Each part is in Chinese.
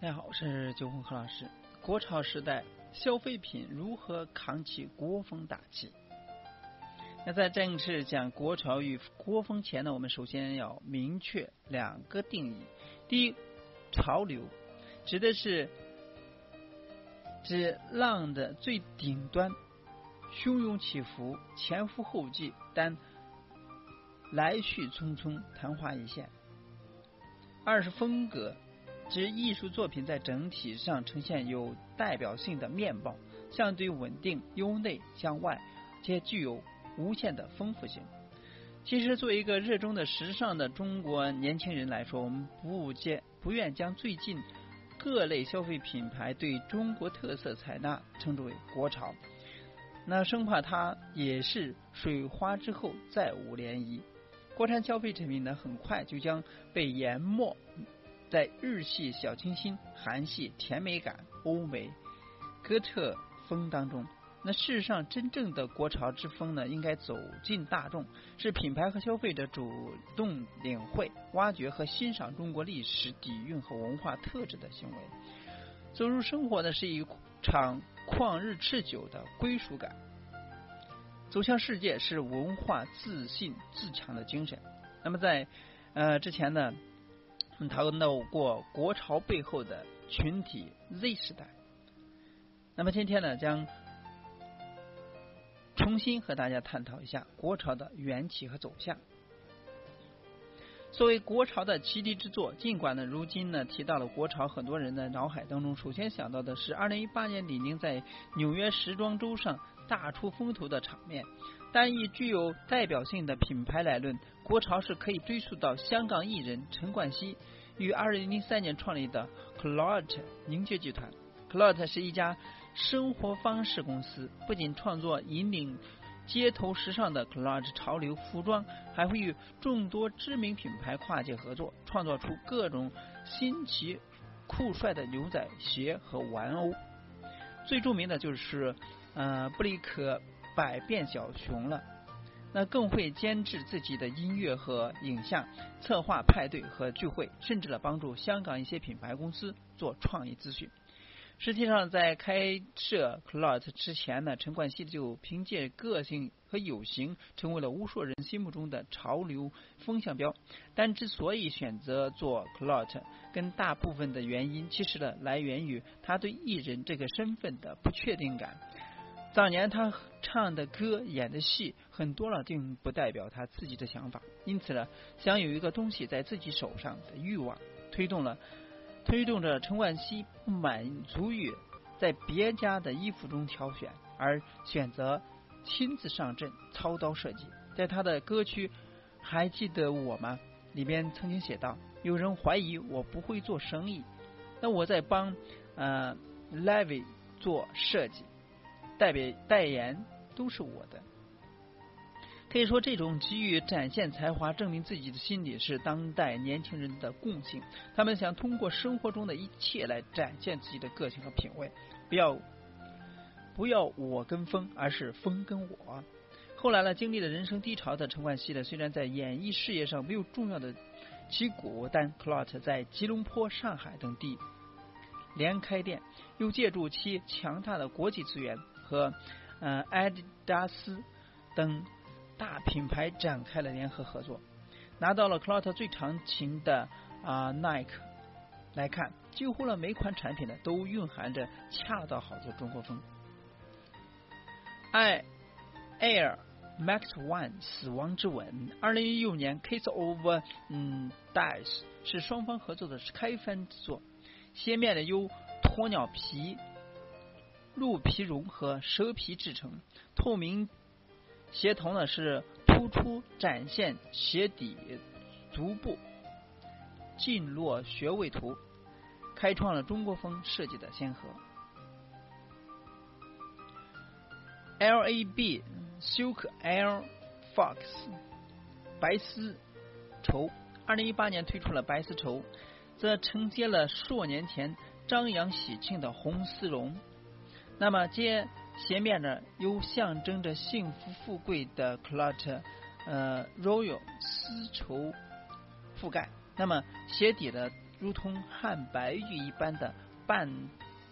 大家好，我是九红何老师。国潮时代，消费品如何扛起国风大旗？那在正式讲国潮与国风前呢，我们首先要明确两个定义。第一，潮流指的是指浪的最顶端，汹涌起伏，前赴后继，但来去匆匆，昙花一现。二是风格，指艺术作品在整体上呈现有代表性的面貌，相对稳定，由内向外，且具有无限的丰富性。其实，作为一个热衷的时尚的中国年轻人来说，我们不接不愿将最近各类消费品牌对中国特色采纳称之为国潮，那生怕它也是水花之后再无涟漪。国产消费产品呢，很快就将被淹没在日系小清新、韩系甜美感、欧美哥特风当中。那事实上，真正的国潮之风呢，应该走进大众，是品牌和消费者主动领会、挖掘和欣赏中国历史底蕴和文化特质的行为。走入生活呢，是一场旷日持久的归属感。走向世界是文化自信自强的精神。那么在呃之前呢，我们讨论到过国潮背后的群体 Z 时代。那么今天呢，将重新和大家探讨一下国潮的缘起和走向。作为国潮的起底之作，尽管呢，如今呢提到了国潮，很多人的脑海当中首先想到的是二零一八年李宁在纽约时装周上。大出风头的场面，但以具有代表性的品牌来论，国潮是可以追溯到香港艺人陈冠希于二零零三年创立的 c l o t 凝结集团。c l o t 是一家生活方式公司，不仅创作引领街头时尚的 c l o t 潮流服装，还会与众多知名品牌跨界合作，创作出各种新奇酷帅的牛仔鞋和玩偶。最著名的就是。呃，布里克百变小熊了，那更会监制自己的音乐和影像，策划派对和聚会，甚至呢帮助香港一些品牌公司做创意咨询。实际上，在开设 c l o t 之前呢，陈冠希就凭借个性和有型，成为了无数人心目中的潮流风向标。但之所以选择做 c l o t 跟大部分的原因，其实呢来源于他对艺人这个身份的不确定感。当年他唱的歌、演的戏很多了，并不代表他自己的想法。因此呢，想有一个东西在自己手上的欲望，推动了推动着陈冠希不满足于在别家的衣服中挑选，而选择亲自上阵操刀设计。在他的歌曲《还记得我吗》里边曾经写道：“有人怀疑我不会做生意，那我在帮呃 Levi 做设计。”代表代言都是我的，可以说这种急于展现才华、证明自己的心理是当代年轻人的共性。他们想通过生活中的一切来展现自己的个性和品味，不要不要我跟风，而是风跟我。后来呢，经历了人生低潮的陈冠希呢，虽然在演艺事业上没有重要的旗鼓，但 c l o t 在吉隆坡、上海等地连开店，又借助其强大的国际资源。和呃阿迪达斯等大品牌展开了联合合作，拿到了 c l o t 最长情的啊 Nike 来看，几乎了每款产品呢都蕴含着恰到好处的中国风。i Air Max One 死亡之吻，二零一六年 Kiss Over 嗯 Dice 是双方合作的开翻之作，鞋面呢由鸵鸟皮。鹿皮绒和蛇皮制成，透明鞋头呢是突出展现鞋底足部进落穴位图，开创了中国风设计的先河。L A B Silk Air Fox 白丝绸，二零一八年推出了白丝绸，则承接了数年前张扬喜庆的红丝绒。那么，接鞋面呢，由象征着幸福富贵的 c l o t 呃 Royal 丝绸覆盖。那么鞋底的如同汉白玉一般的半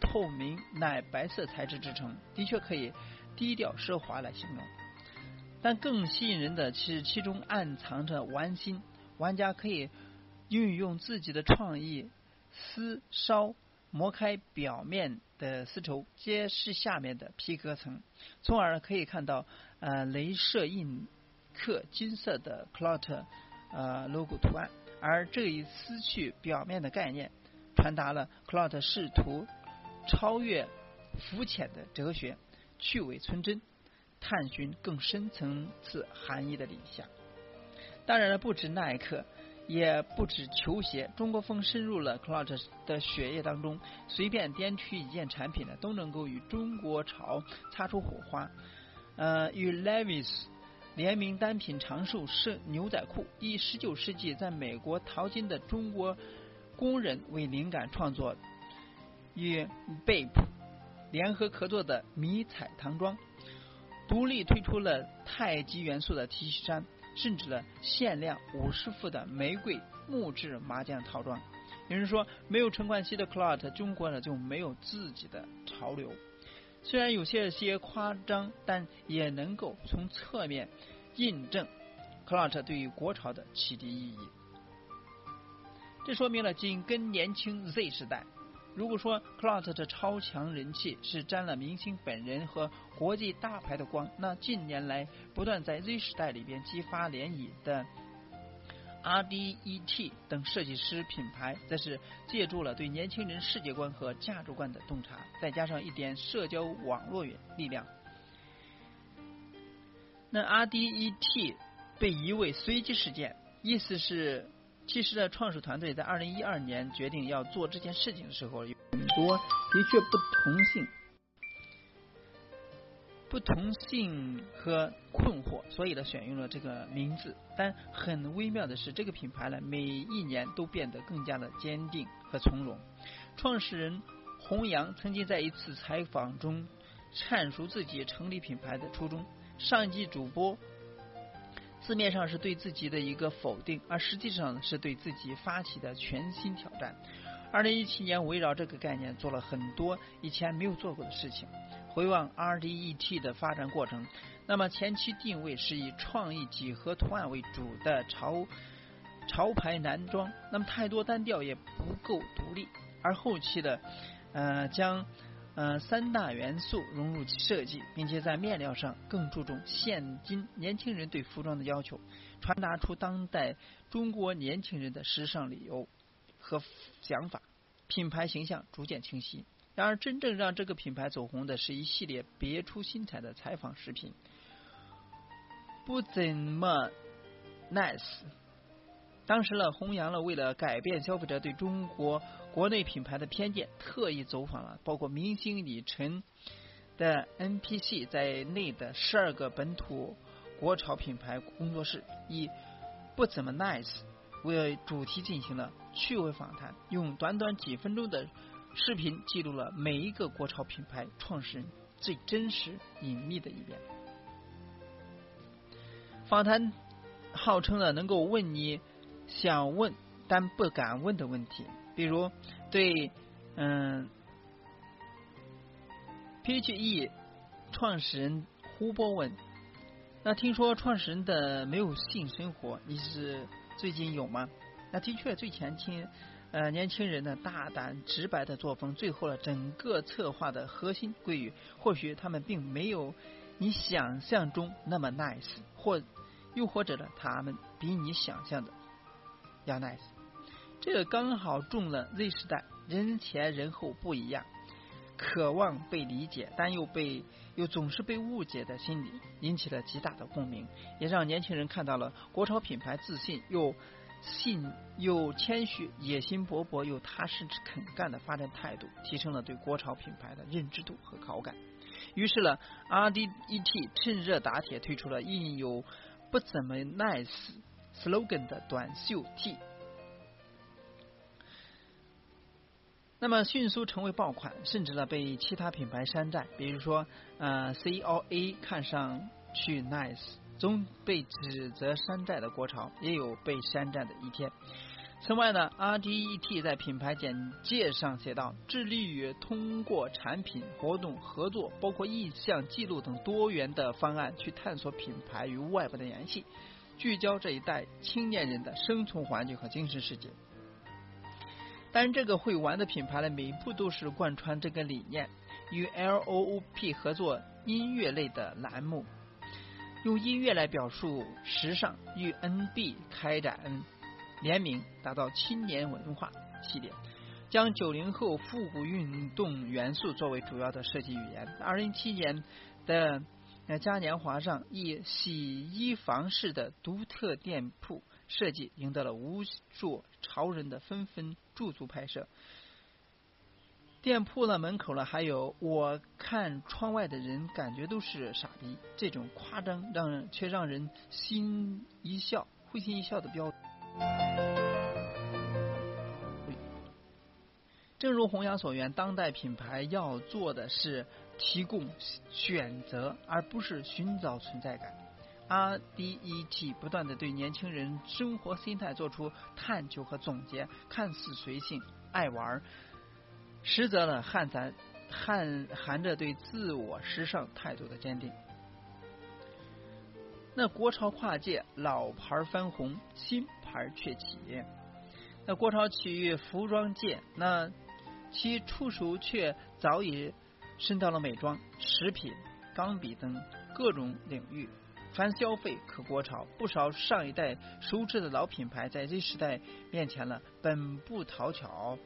透明奶白色材质制成，的确可以低调奢华来形容。但更吸引人的是其中暗藏着玩心，玩家可以运用自己的创意，丝烧磨开表面的丝绸，揭示下面的皮革层，从而可以看到呃镭射印刻金色的 Clout 呃 logo 图案。而这一撕去表面的概念，传达了 Clout 试图超越肤浅的哲学，去伪存真。探寻更深层次含义的理想。当然了，不止耐克，也不止球鞋，中国风深入了 Cloud 的血液当中。随便点取一件产品呢，都能够与中国潮擦出火花。呃，与 Levi's 联名单品长寿是牛仔裤，以十九世纪在美国淘金的中国工人为灵感创作，与 Bape 联合合作的迷彩唐装。独立推出了太极元素的 T 恤衫，甚至了限量五十副的玫瑰木质麻将套装。有人说，没有陈冠希的 Clout，中国呢就没有自己的潮流。虽然有些些夸张，但也能够从侧面印证 Clout 对于国潮的启迪意义。这说明了紧跟年轻 Z 时代。如果说 Clout 的超强人气是沾了明星本人和国际大牌的光，那近年来不断在 Z 时代里边激发涟漪的 RDET 等设计师品牌，则是借助了对年轻人世界观和价值观的洞察，再加上一点社交网络力量。那 RDET 被誉为随机事件，意思是。其实呢，创始团队在二零一二年决定要做这件事情的时候，有很多的确不同性、不同性和困惑，所以呢，选用了这个名字。但很微妙的是，这个品牌呢，每一年都变得更加的坚定和从容。创始人洪阳曾经在一次采访中阐述自己成立品牌的初衷。上一季主播。字面上是对自己的一个否定，而实际上是对自己发起的全新挑战。二零一七年围绕这个概念做了很多以前没有做过的事情。回望 RDET 的发展过程，那么前期定位是以创意几何图案为主的潮潮牌男装，那么太多单调也不够独立。而后期的呃将。呃，三大元素融入设计，并且在面料上更注重现今年轻人对服装的要求，传达出当代中国年轻人的时尚理由和想法，品牌形象逐渐清晰。然而，真正让这个品牌走红的是一系列别出心裁的采访视频，不怎么 nice。当时呢，弘扬了为了改变消费者对中国国内品牌的偏见，特意走访了包括明星李晨的 NPC 在内的十二个本土国潮品牌工作室，以不怎么 nice 为主题进行了趣味访谈，用短短几分钟的视频记录了每一个国潮品牌创始人最真实隐秘的一面。访谈号称了能够问你。想问但不敢问的问题，比如对嗯，PHE 创始人胡波问：“那听说创始人的没有性生活，你是最近有吗？”那的确，最前期呃年轻人的大胆直白的作风，最后了整个策划的核心归于，或许他们并没有你想象中那么 nice，或又或者呢，他们比你想象的。要 nice，这个刚好中了 Z 时代人前人后不一样，渴望被理解，但又被又总是被误解的心理，引起了极大的共鸣，也让年轻人看到了国潮品牌自信又信又谦虚、野心勃勃又踏实肯干的发展态度，提升了对国潮品牌的认知度和好感。于是呢，RDET 趁热打铁推出了印有不怎么 nice。slogan 的短袖 T，那么迅速成为爆款，甚至呢被其他品牌山寨。比如说，呃，COA 看上去 nice，总被指责山寨的国潮，也有被山寨的一天。此外呢，RDET 在品牌简介上写道，致力于通过产品、活动、合作，包括意向记录等多元的方案，去探索品牌与外部的联系，聚焦这一代青年人的生存环境和精神世界。但这个会玩的品牌呢，每一步都是贯穿这个理念，与 LOOP 合作音乐类的栏目，用音乐来表述时尚，与 NB 开展联名，打造青年文化系列，将九零后复古运动元素作为主要的设计语言。二零一七年的嘉年华上，以洗衣房式的独特店铺。设计赢得了无数潮人的纷纷驻足拍摄。店铺的门口呢，还有我看窗外的人感觉都是傻逼，这种夸张让人却让人心一笑，会心一笑的标。正如弘扬所言，当代品牌要做的是提供选择，而不是寻找存在感。RDET 不断的对年轻人生活心态做出探究和总结，看似随性爱玩，实则呢含在含含着对自我时尚态度的坚定。那国潮跨界，老牌翻红，新牌却起。那国潮起于服装界，那其触手却早已伸到了美妆、食品、钢笔等各种领域。凡消费可国潮，不少上一代熟知的老品牌在 Z 时代面前了，本不讨巧，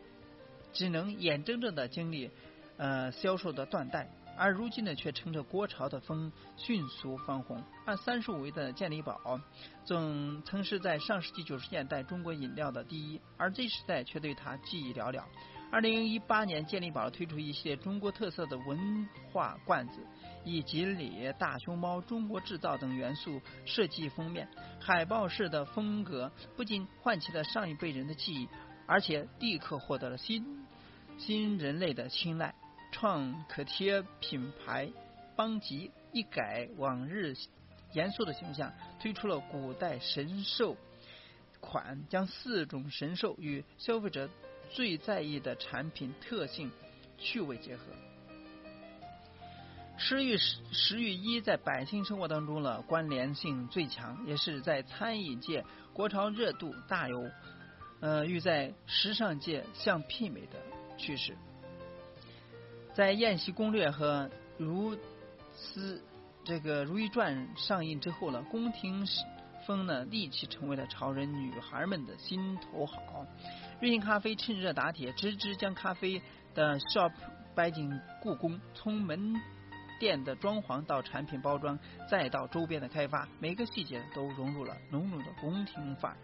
只能眼睁睁的经历呃销售的断代，而如今呢，却乘着国潮的风迅速翻红。按三十五位的健力宝，总曾是在上世纪九十年代中国饮料的第一，而 Z 时代却对它记忆寥寥。二零一八年，健力宝推出一系列中国特色的文化罐子，以锦鲤、大熊猫、中国制造等元素设计封面，海报式的风格不仅唤起了上一辈人的记忆，而且立刻获得了新新人类的青睐。创可贴品牌邦吉一改往日严肃的形象，推出了古代神兽款，将四种神兽与消费者。最在意的产品特性、趣味结合，食与食与衣在百姓生活当中了关联性最强，也是在餐饮界国潮热度大有呃欲在时尚界相媲美的趋势。在《宴席攻略》和《如斯这个如懿传》上映之后呢，宫廷风呢立即成为了潮人女孩们的心头好。瑞幸咖啡趁热打铁，直直将咖啡的 shop 搬进故宫，从门店的装潢到产品包装，再到周边的开发，每个细节都融入了浓浓的宫廷范儿。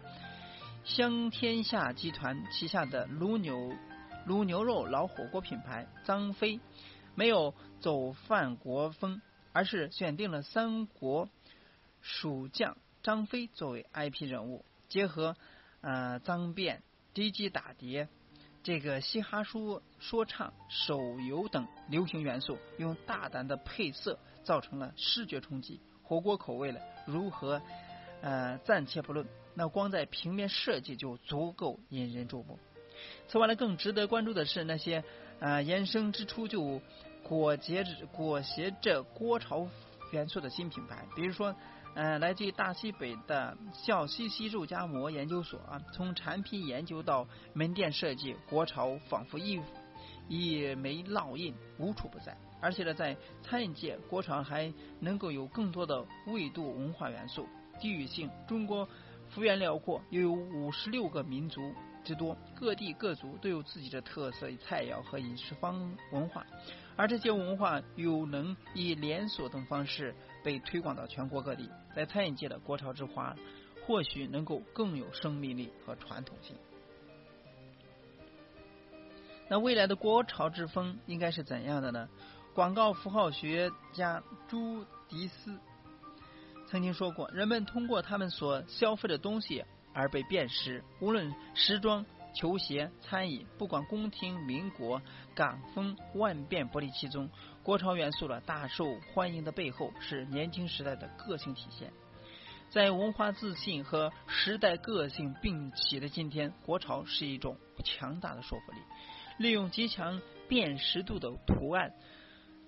香天下集团旗下的卤牛卤牛肉老火锅品牌张飞，没有走范国风，而是选定了三国蜀将张飞作为 IP 人物，结合呃脏辫。DJ 打碟，这个嘻哈说说唱、手游等流行元素，用大胆的配色造成了视觉冲击。火锅口味了，如何呃暂且不论，那光在平面设计就足够引人注目。此外呢，更值得关注的是那些呃延伸之初就裹挟着裹挟着国潮元素的新品牌，比如说。嗯，来自于大西北的笑嘻嘻肉夹馍研究所啊，从产品研究到门店设计，国潮仿佛一一枚烙印，无处不在。而且呢，在餐饮界，国潮还能够有更多的味度文化元素、地域性。中国幅员辽阔，又有五十六个民族之多，各地各族都有自己的特色菜肴和饮食方文化。而这些文化又能以连锁等方式被推广到全国各地，在餐饮界的国潮之花，或许能够更有生命力和传统性。那未来的国潮之风应该是怎样的呢？广告符号学家朱迪斯曾经说过：“人们通过他们所消费的东西而被辨识，无论时装。”球鞋、餐饮，不管宫廷、民国、港风，万变不离其宗。国潮元素的大受欢迎的背后，是年轻时代的个性体现。在文化自信和时代个性并起的今天，国潮是一种强大的说服力，利用极强辨识度的图案、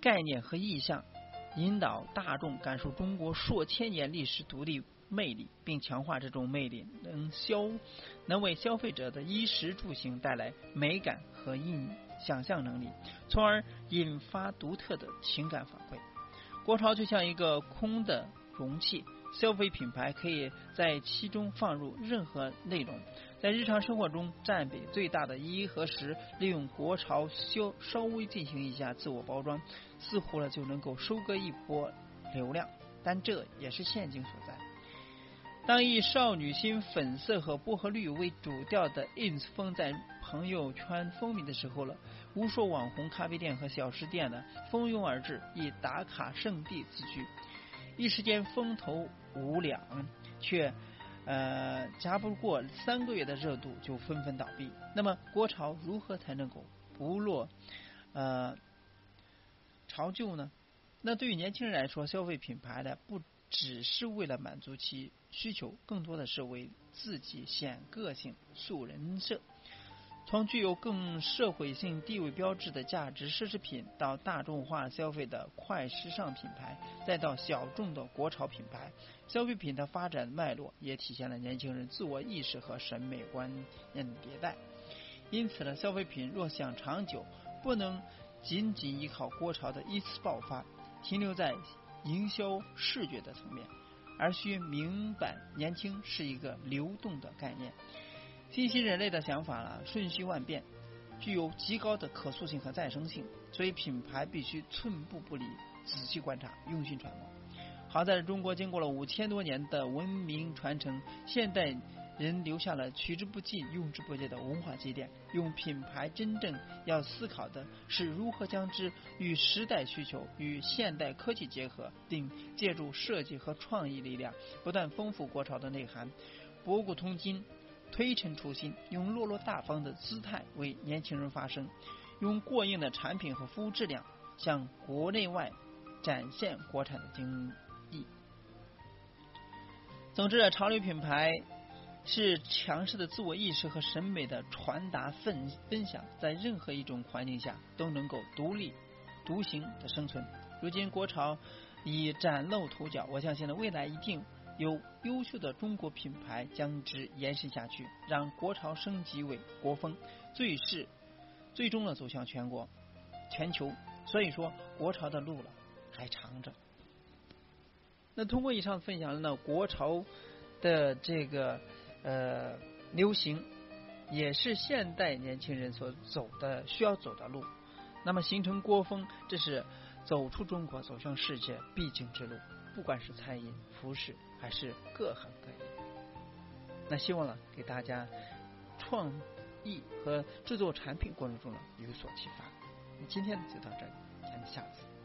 概念和意象，引导大众感受中国数千年历史独立魅力，并强化这种魅力，能消能为消费者的衣食住行带来美感和印想象能力，从而引发独特的情感反馈。国潮就像一个空的容器。消费品牌可以在其中放入任何内容，在日常生活中占比最大的一和十，利用国潮稍稍微进行一下自我包装，似乎呢就能够收割一波流量，但这也是陷阱所在。当以少女心粉色和薄荷绿为主调的 ins 风在朋友圈风靡的时候了，无数网红咖啡店和小吃店呢蜂拥而至，以打卡圣地自居。一时间风头无两，却呃夹不过三个月的热度就纷纷倒闭。那么国潮如何才能够不落呃潮旧呢？那对于年轻人来说，消费品牌的不只是为了满足其需求，更多的是为自己显个性、塑人设。从具有更社会性地位标志的价值奢侈品，到大众化消费的快时尚品牌，再到小众的国潮品牌，消费品的发展脉络也体现了年轻人自我意识和审美观念的迭代。因此呢，消费品若想长久，不能仅仅依靠国潮的一次爆发，停留在营销视觉的层面，而需明白年轻是一个流动的概念。信息人类的想法呢，瞬息万变，具有极高的可塑性和再生性，所以品牌必须寸步不离，仔细观察，用心揣摩。好在中国经过了五千多年的文明传承，现代人留下了取之不尽、用之不竭的文化积淀。用品牌真正要思考的是如何将之与时代需求、与现代科技结合，并借助设计和创意力量，不断丰富国潮的内涵，博古通今。推陈出新，用落落大方的姿态为年轻人发声，用过硬的产品和服务质量向国内外展现国产的精益。总之，潮流品牌是强势的自我意识和审美的传达分分享，在任何一种环境下都能够独立独行的生存。如今国潮已崭露头角，我相信呢，未来一定。有优秀的中国品牌将之延伸下去，让国潮升级为国风，最是最终呢走向全国、全球。所以说，国潮的路了还长着。那通过以上分享呢，国潮的这个呃流行，也是现代年轻人所走的需要走的路。那么形成国风，这是走出中国走向世界必经之路。不管是餐饮、服饰，还是各行各业，那希望呢，给大家创意和制作产品过程中呢有所启发。那今天就到这里，咱们下次。